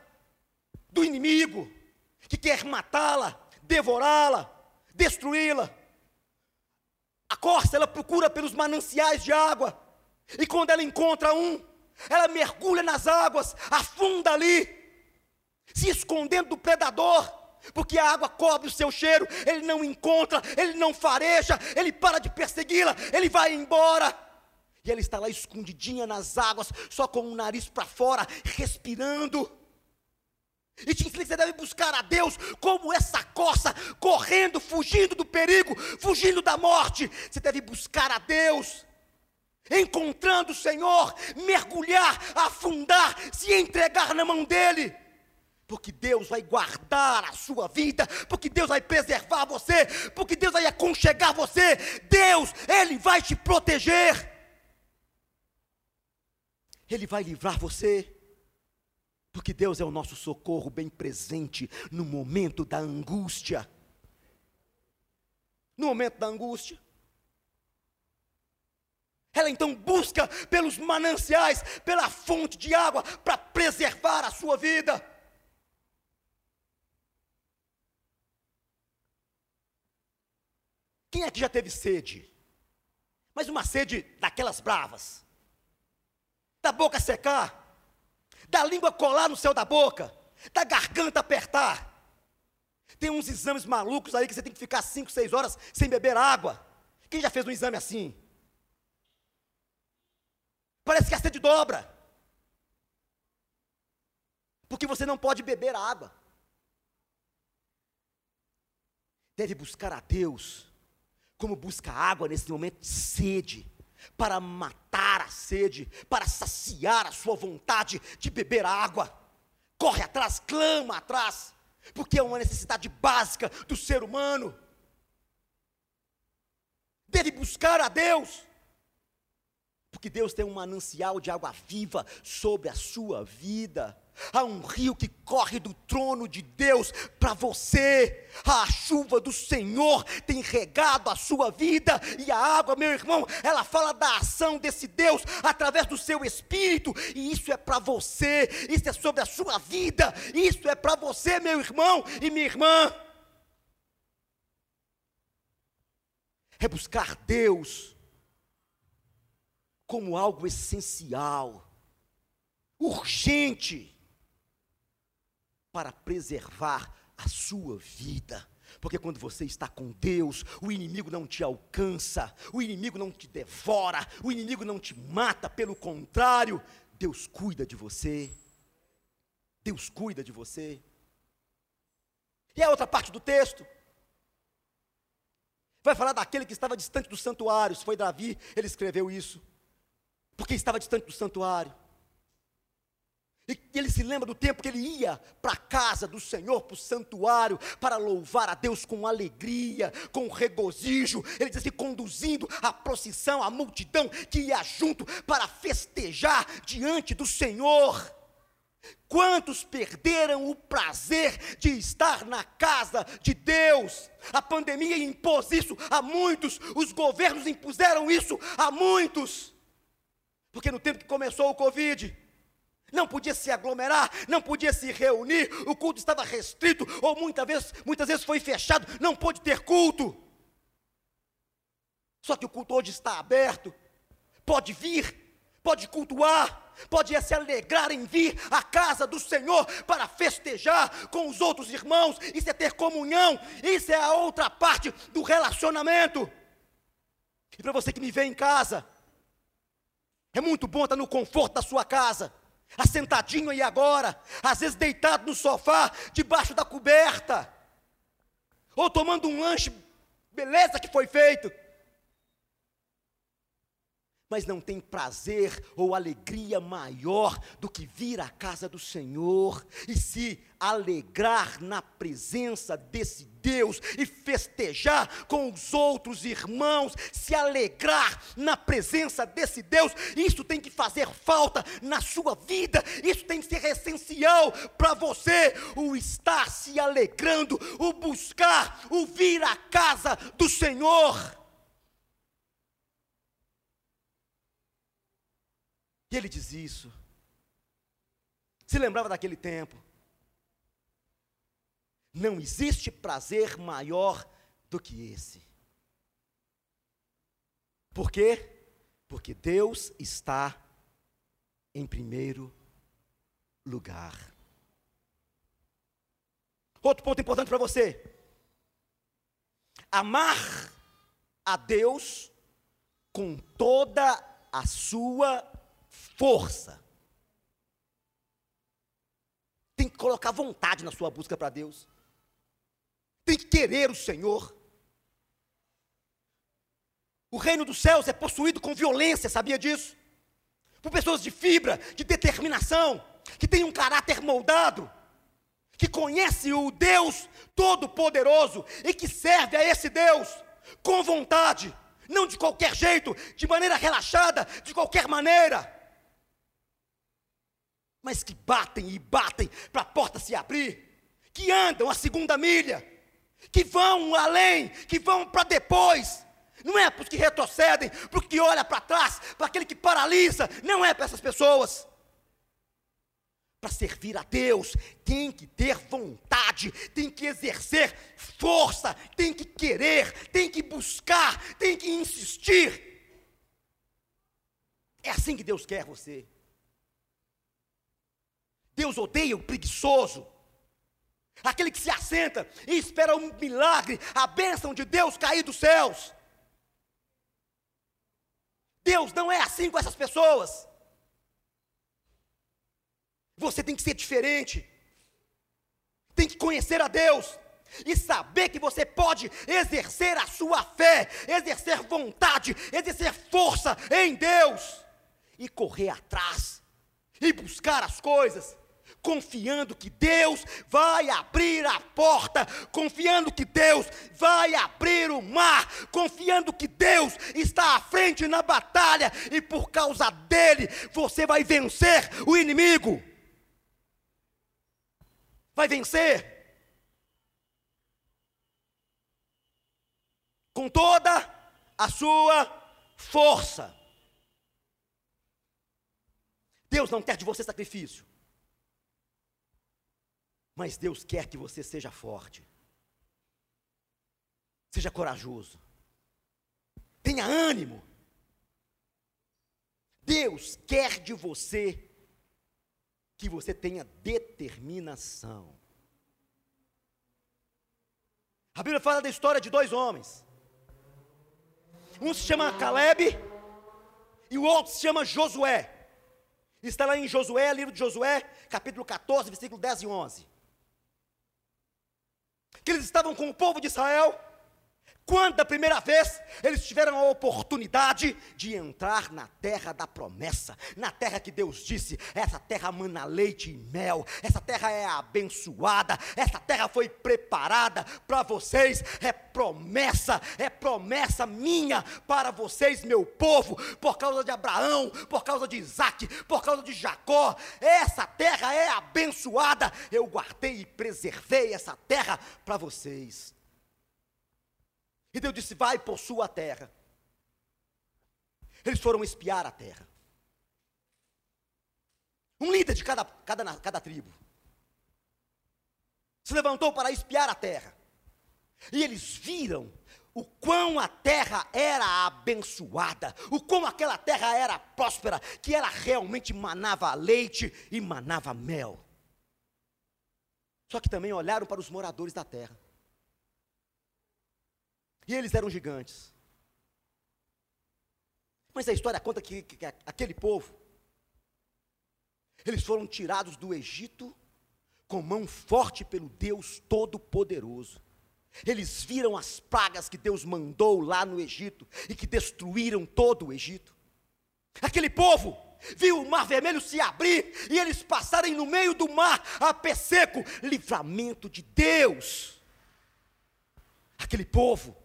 do inimigo, que quer matá-la, devorá-la, destruí-la. A corça, ela procura pelos mananciais de água, e quando ela encontra um, ela mergulha nas águas, afunda ali, se escondendo do predador, porque a água cobre o seu cheiro, ele não encontra, ele não fareja, ele para de persegui-la, ele vai embora. E ela está lá escondidinha nas águas, só com o nariz para fora, respirando. E te ensina que você deve buscar a Deus como essa coça, correndo, fugindo do perigo, fugindo da morte. Você deve buscar a Deus, encontrando o Senhor, mergulhar, afundar, se entregar na mão dEle. Porque Deus vai guardar a sua vida, porque Deus vai preservar você, porque Deus vai aconchegar você. Deus, Ele vai te proteger. Ele vai livrar você. Porque Deus é o nosso socorro bem presente no momento da angústia. No momento da angústia. Ela então busca pelos mananciais, pela fonte de água, para preservar a sua vida. Quem é que já teve sede? Mas uma sede daquelas bravas da boca secar, da língua colar no céu da boca, da garganta apertar. Tem uns exames malucos aí que você tem que ficar 5, 6 horas sem beber água. Quem já fez um exame assim? Parece que a sede dobra. Porque você não pode beber água. Deve buscar a Deus, como busca água nesse momento de sede para matar a sede, para saciar a sua vontade de beber água. Corre atrás, clama atrás, porque é uma necessidade básica do ser humano. Deve buscar a Deus, porque Deus tem um manancial de água viva sobre a sua vida. Há um rio que corre do trono de Deus para você. A chuva do Senhor tem regado a sua vida. E a água, meu irmão, ela fala da ação desse Deus através do seu espírito. E isso é para você. Isso é sobre a sua vida. Isso é para você, meu irmão e minha irmã. É buscar Deus como algo essencial, urgente para preservar a sua vida. Porque quando você está com Deus, o inimigo não te alcança, o inimigo não te devora, o inimigo não te mata, pelo contrário, Deus cuida de você. Deus cuida de você. E a outra parte do texto vai falar daquele que estava distante do santuário. Se foi Davi, ele escreveu isso. Porque estava distante do santuário. E ele se lembra do tempo que ele ia para a casa do Senhor, para o santuário, para louvar a Deus com alegria, com regozijo. Ele diz assim: conduzindo a procissão, a multidão que ia junto para festejar diante do Senhor. Quantos perderam o prazer de estar na casa de Deus? A pandemia impôs isso a muitos, os governos impuseram isso a muitos. Porque no tempo que começou o Covid, não podia se aglomerar, não podia se reunir, o culto estava restrito, ou muitas vezes, muitas vezes foi fechado, não pôde ter culto. Só que o culto hoje está aberto, pode vir, pode cultuar, pode se alegrar em vir à casa do Senhor para festejar com os outros irmãos, isso é ter comunhão, isso é a outra parte do relacionamento. E para você que me vê em casa, é muito bom estar no conforto da sua casa, assentadinho aí agora, às vezes deitado no sofá, debaixo da coberta, ou tomando um lanche, beleza que foi feito. Mas não tem prazer ou alegria maior do que vir à casa do Senhor e se alegrar na presença desse Deus e festejar com os outros irmãos, se alegrar na presença desse Deus. Isso tem que fazer falta na sua vida, isso tem que ser essencial para você, o estar se alegrando, o buscar, o vir à casa do Senhor. E ele diz isso. Se lembrava daquele tempo. Não existe prazer maior do que esse. Por quê? Porque Deus está em primeiro lugar. Outro ponto importante para você: amar a Deus com toda a sua força. Tem que colocar vontade na sua busca para Deus. Tem que querer o Senhor. O reino dos céus é possuído com violência, sabia disso? Por pessoas de fibra, de determinação, que têm um caráter moldado, que conhece o Deus Todo-Poderoso e que serve a esse Deus com vontade, não de qualquer jeito, de maneira relaxada, de qualquer maneira mas que batem e batem para a porta se abrir, que andam a segunda milha, que vão além, que vão para depois. Não é para os que retrocedem, para o que olha para trás, para aquele que paralisa, não é para essas pessoas. Para servir a Deus, tem que ter vontade, tem que exercer força, tem que querer, tem que buscar, tem que insistir. É assim que Deus quer você. Deus odeia o preguiçoso. Aquele que se assenta e espera um milagre, a bênção de Deus cair dos céus. Deus não é assim com essas pessoas. Você tem que ser diferente. Tem que conhecer a Deus e saber que você pode exercer a sua fé, exercer vontade, exercer força em Deus e correr atrás e buscar as coisas confiando que Deus vai abrir a porta, confiando que Deus vai abrir o mar, confiando que Deus está à frente na batalha e por causa dele você vai vencer o inimigo. Vai vencer. Com toda a sua força. Deus não quer de você sacrifício. Mas Deus quer que você seja forte. Seja corajoso. Tenha ânimo. Deus quer de você que você tenha determinação. A Bíblia fala da história de dois homens. Um se chama Caleb e o outro se chama Josué. Está lá em Josué, livro de Josué, capítulo 14, versículo 10 e 11 que eles estavam com o povo de Israel, Quando da primeira vez eles tiveram a oportunidade de entrar na terra da promessa, na terra que Deus disse: essa terra mana leite e mel, essa terra é abençoada, essa terra foi preparada para vocês, é promessa, é promessa minha para vocês, meu povo, por causa de Abraão, por causa de Isaac, por causa de Jacó, essa terra é abençoada, eu guardei e preservei essa terra para vocês. E Deus disse: Vai, possua a terra. Eles foram espiar a terra. Um líder de cada, cada, cada tribo se levantou para espiar a terra. E eles viram o quão a terra era abençoada, o quão aquela terra era próspera, que ela realmente manava leite e manava mel. Só que também olharam para os moradores da terra. E eles eram gigantes. Mas a história conta que, que, que aquele povo, eles foram tirados do Egito com mão forte pelo Deus Todo-Poderoso. Eles viram as pragas que Deus mandou lá no Egito e que destruíram todo o Egito. Aquele povo viu o mar vermelho se abrir e eles passarem no meio do mar a pé seco livramento de Deus. Aquele povo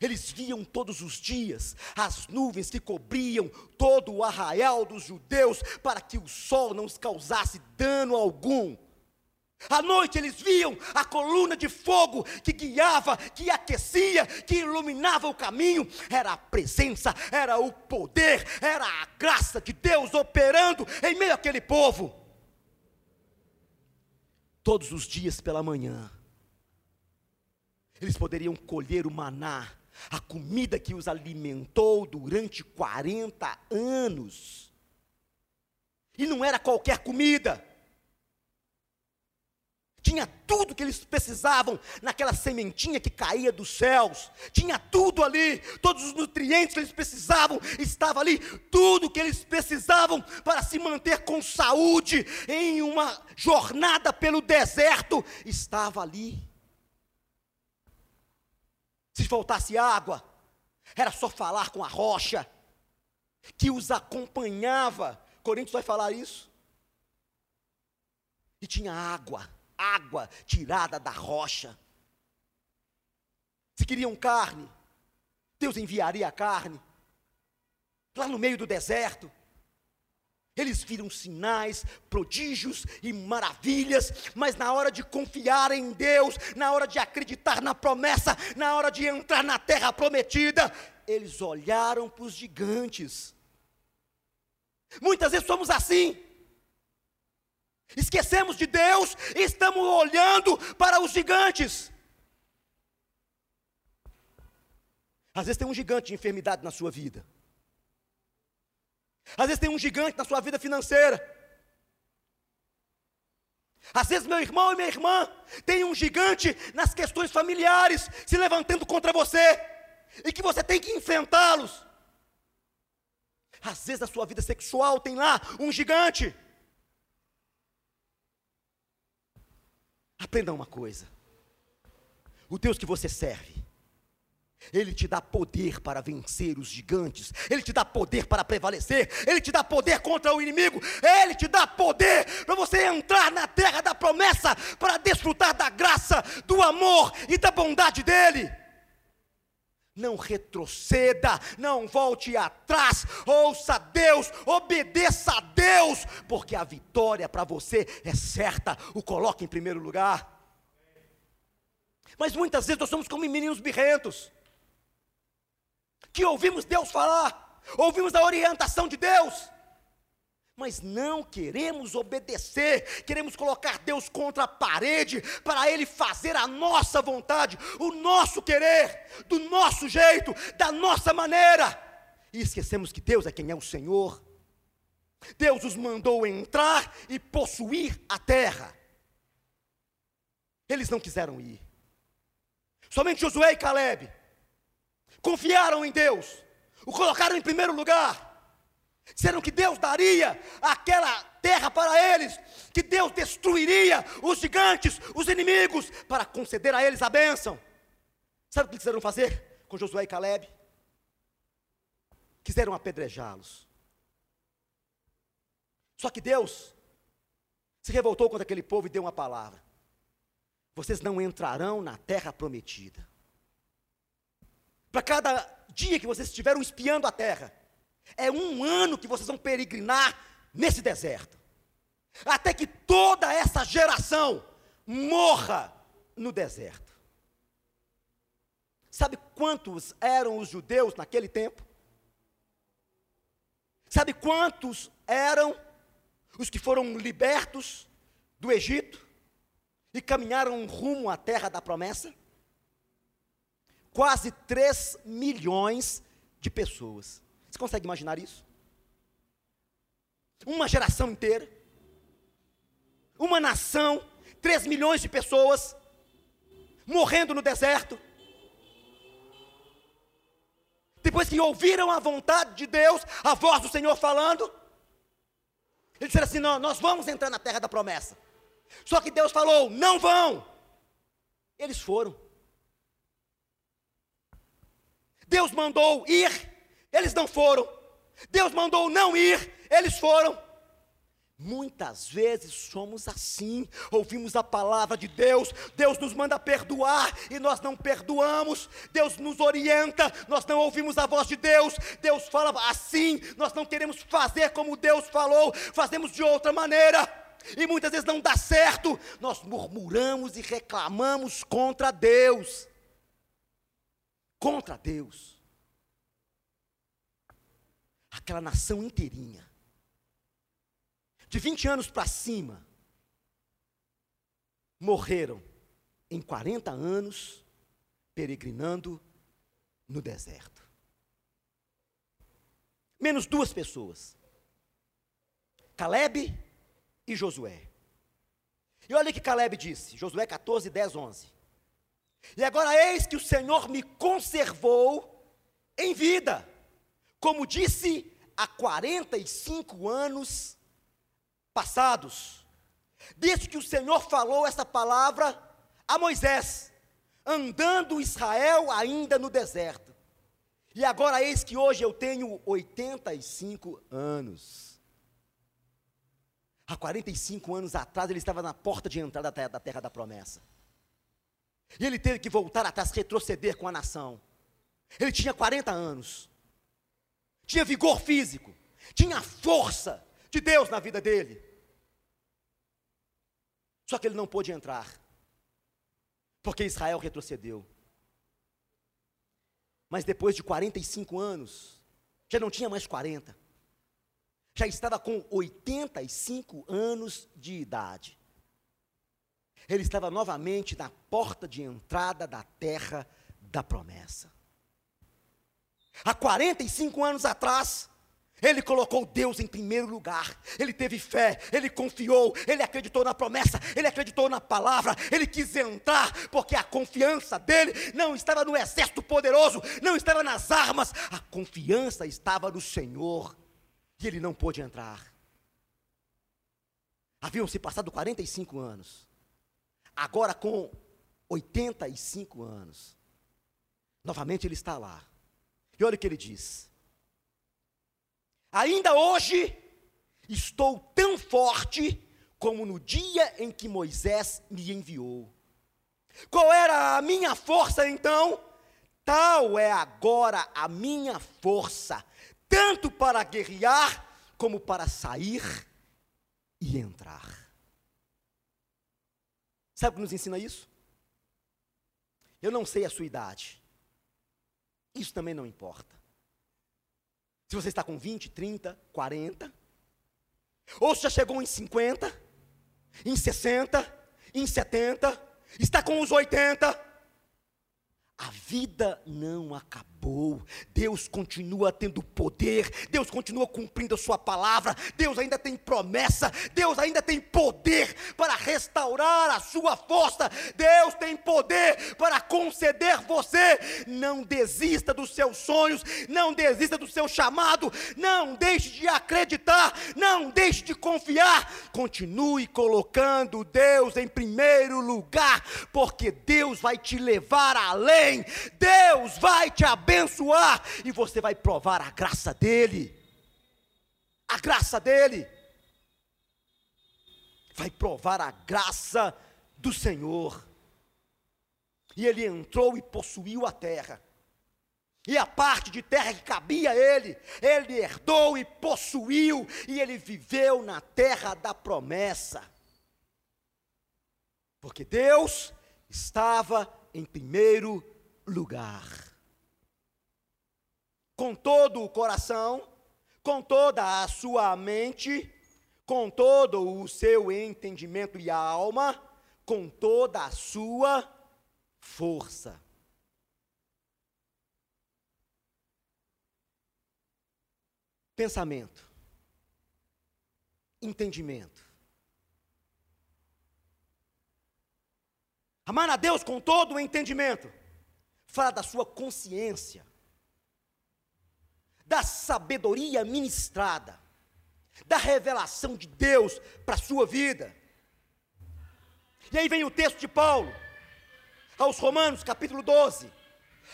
eles viam todos os dias as nuvens que cobriam todo o arraial dos judeus para que o sol não os causasse dano algum. À noite eles viam a coluna de fogo que guiava, que aquecia, que iluminava o caminho. Era a presença, era o poder, era a graça de Deus operando em meio àquele povo. Todos os dias pela manhã, eles poderiam colher o maná a comida que os alimentou durante 40 anos. E não era qualquer comida. Tinha tudo que eles precisavam naquela sementinha que caía dos céus. Tinha tudo ali, todos os nutrientes que eles precisavam estava ali, tudo que eles precisavam para se manter com saúde em uma jornada pelo deserto estava ali. Se faltasse água, era só falar com a rocha que os acompanhava. Coríntios vai falar isso. E tinha água, água tirada da rocha. Se queriam carne, Deus enviaria a carne. Lá no meio do deserto, eles viram sinais, prodígios e maravilhas, mas na hora de confiar em Deus, na hora de acreditar na promessa, na hora de entrar na terra prometida, eles olharam para os gigantes. Muitas vezes somos assim. Esquecemos de Deus e estamos olhando para os gigantes. Às vezes tem um gigante de enfermidade na sua vida. Às vezes tem um gigante na sua vida financeira. Às vezes, meu irmão e minha irmã tem um gigante nas questões familiares se levantando contra você, e que você tem que enfrentá-los. Às vezes, na sua vida sexual tem lá um gigante. Aprenda uma coisa: o Deus que você serve, ele te dá poder para vencer os gigantes, Ele te dá poder para prevalecer, Ele te dá poder contra o inimigo, Ele te dá poder para você entrar na terra da promessa, para desfrutar da graça, do amor e da bondade dEle. Não retroceda, não volte atrás, ouça Deus, obedeça a Deus, porque a vitória para você é certa, o coloque em primeiro lugar. Mas muitas vezes nós somos como meninos birrentos que ouvimos Deus falar, ouvimos a orientação de Deus, mas não queremos obedecer, queremos colocar Deus contra a parede, para Ele fazer a nossa vontade, o nosso querer, do nosso jeito, da nossa maneira, e esquecemos que Deus é quem é o Senhor. Deus os mandou entrar e possuir a terra. Eles não quiseram ir. Somente Josué e Caleb confiaram em Deus, o colocaram em primeiro lugar, disseram que Deus daria aquela terra para eles, que Deus destruiria os gigantes, os inimigos, para conceder a eles a bênção. Sabe o que quiseram fazer? com Josué e Caleb, quiseram apedrejá-los. Só que Deus se revoltou contra aquele povo e deu uma palavra: vocês não entrarão na terra prometida. Para cada dia que vocês estiveram espiando a terra, é um ano que vocês vão peregrinar nesse deserto, até que toda essa geração morra no deserto. Sabe quantos eram os judeus naquele tempo? Sabe quantos eram os que foram libertos do Egito e caminharam rumo à terra da promessa? Quase 3 milhões de pessoas. Você consegue imaginar isso? Uma geração inteira, uma nação, 3 milhões de pessoas morrendo no deserto. Depois que ouviram a vontade de Deus, a voz do Senhor falando, eles disseram assim: não, nós vamos entrar na terra da promessa. Só que Deus falou: não vão. Eles foram. Deus mandou ir, eles não foram. Deus mandou não ir, eles foram. Muitas vezes somos assim, ouvimos a palavra de Deus, Deus nos manda perdoar e nós não perdoamos, Deus nos orienta, nós não ouvimos a voz de Deus, Deus fala assim, nós não queremos fazer como Deus falou, fazemos de outra maneira, e muitas vezes não dá certo, nós murmuramos e reclamamos contra Deus, contra Deus, aquela nação inteirinha, de 20 anos para cima, morreram em 40 anos peregrinando no deserto. Menos duas pessoas: Caleb e Josué. E olha o que Caleb disse, Josué 14, 10, 11. E agora eis que o Senhor me conservou em vida, como disse há 45 anos passados, desde que o Senhor falou essa palavra a Moisés, andando Israel ainda no deserto. E agora eis que hoje eu tenho 85 anos. Há 45 anos atrás ele estava na porta de entrada da terra, da terra da promessa. E ele teve que voltar atrás, retroceder com a nação. Ele tinha 40 anos. Tinha vigor físico, tinha força de Deus na vida dele. Só que ele não pôde entrar, porque Israel retrocedeu. Mas depois de 45 anos, já não tinha mais 40, já estava com 85 anos de idade. Ele estava novamente na porta de entrada da terra da promessa. Há 45 anos atrás, ele colocou Deus em primeiro lugar. Ele teve fé, ele confiou, ele acreditou na promessa, ele acreditou na palavra, ele quis entrar, porque a confiança dele não estava no exército poderoso, não estava nas armas, a confiança estava no Senhor. E ele não pôde entrar. Haviam se passado 45 anos. Agora com 85 anos. Novamente ele está lá. E olha o que ele diz: Ainda hoje estou tão forte como no dia em que Moisés me enviou. Qual era a minha força então? Tal é agora a minha força, tanto para guerrear como para sair e entrar. Sabe o que nos ensina isso? Eu não sei a sua idade. Isso também não importa. Se você está com 20, 30, 40, ou se já chegou em 50, em 60, em 70, está com os 80, a vida não acabou. Deus continua tendo poder. Deus continua cumprindo a sua palavra. Deus ainda tem promessa. Deus ainda tem poder para restaurar a sua força. Deus tem poder para conceder você. Não desista dos seus sonhos, não desista do seu chamado, não deixe de acreditar, não deixe de confiar. Continue colocando Deus em primeiro lugar, porque Deus vai te levar além. Deus vai te abençoar e você vai provar a graça dele. A graça dele vai provar a graça do Senhor. E ele entrou e possuiu a terra. E a parte de terra que cabia a ele, ele herdou e possuiu, e ele viveu na terra da promessa. Porque Deus estava em primeiro lugar. Com todo o coração, com toda a sua mente, com todo o seu entendimento e alma, com toda a sua força. Pensamento, entendimento. Amar a Deus com todo o entendimento, fala da sua consciência, da sabedoria ministrada da revelação de Deus para a sua vida. E aí vem o texto de Paulo, aos Romanos, capítulo 12,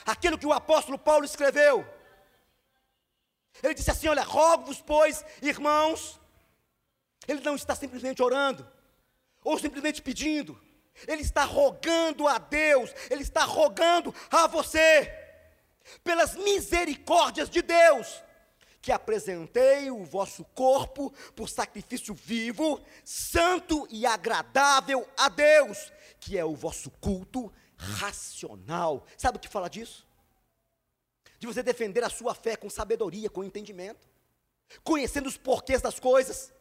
aquilo que o apóstolo Paulo escreveu. Ele disse assim: Olha, rogo-vos, pois, irmãos, ele não está simplesmente orando, ou simplesmente pedindo, ele está rogando a Deus, ele está rogando a você, pelas misericórdias de Deus, que apresentei o vosso corpo por sacrifício vivo, santo e agradável a Deus, que é o vosso culto racional. Sabe o que fala disso? De você defender a sua fé com sabedoria, com entendimento, conhecendo os porquês das coisas,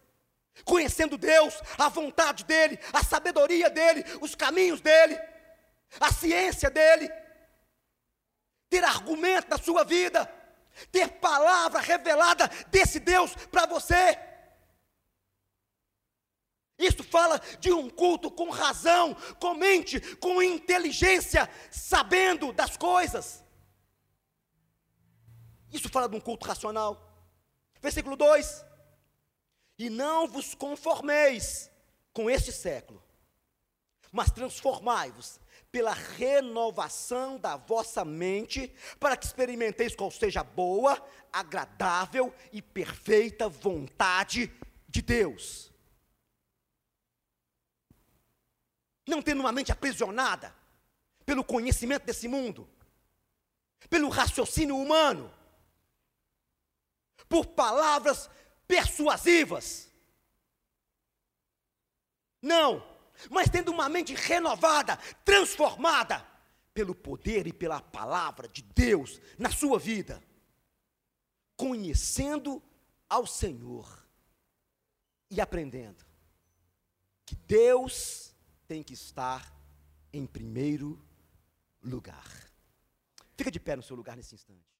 conhecendo Deus, a vontade dEle, a sabedoria dEle, os caminhos dEle, a ciência dEle, ter argumento na sua vida ter palavra revelada desse Deus para você. Isso fala de um culto com razão, com mente, com inteligência, sabendo das coisas. Isso fala de um culto racional. Versículo 2: E não vos conformeis com este século, mas transformai-vos pela renovação da vossa mente, para que experimenteis qual seja a boa, agradável e perfeita vontade de Deus. Não tendo uma mente aprisionada pelo conhecimento desse mundo, pelo raciocínio humano, por palavras persuasivas. Não, mas tendo uma mente renovada, transformada pelo poder e pela palavra de Deus na sua vida, conhecendo ao Senhor e aprendendo que Deus tem que estar em primeiro lugar. Fica de pé no seu lugar nesse instante.